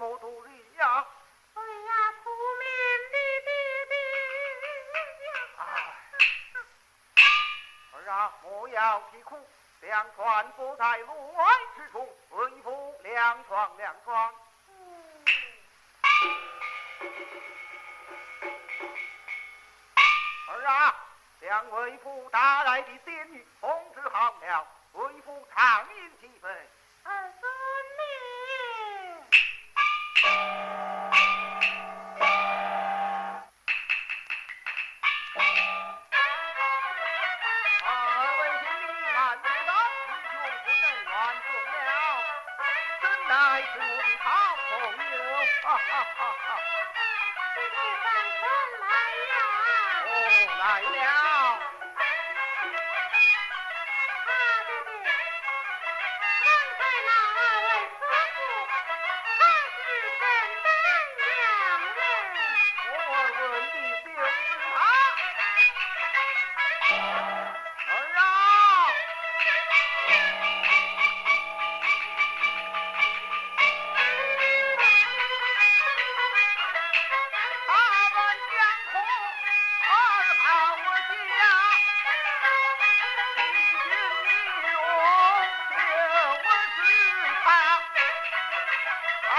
毛独立呀！哎呀，苦命的弟弟呀！儿啊，莫要啼哭，粮船不在路外之处。为父两床两床。儿啊，两为父打来的仙女通知好了，为父唱。哈哈哈哈哈！第三来呀，来了。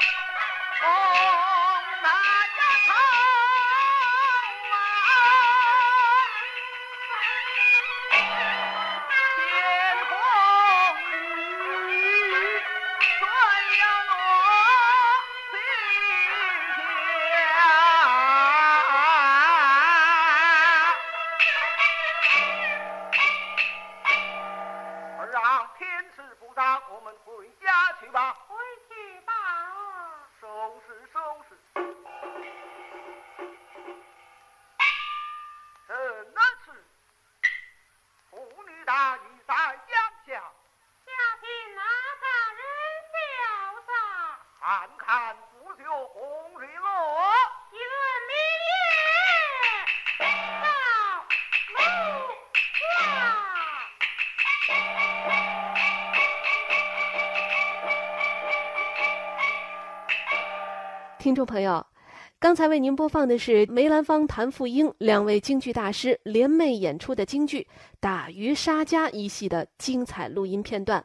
从那日啊，天风里怎样落地下？儿啊，天时不早，我们回家去吧。听众朋友，刚才为您播放的是梅兰芳、谭富英两位京剧大师联袂演出的京剧《打渔杀家》一戏的精彩录音片段。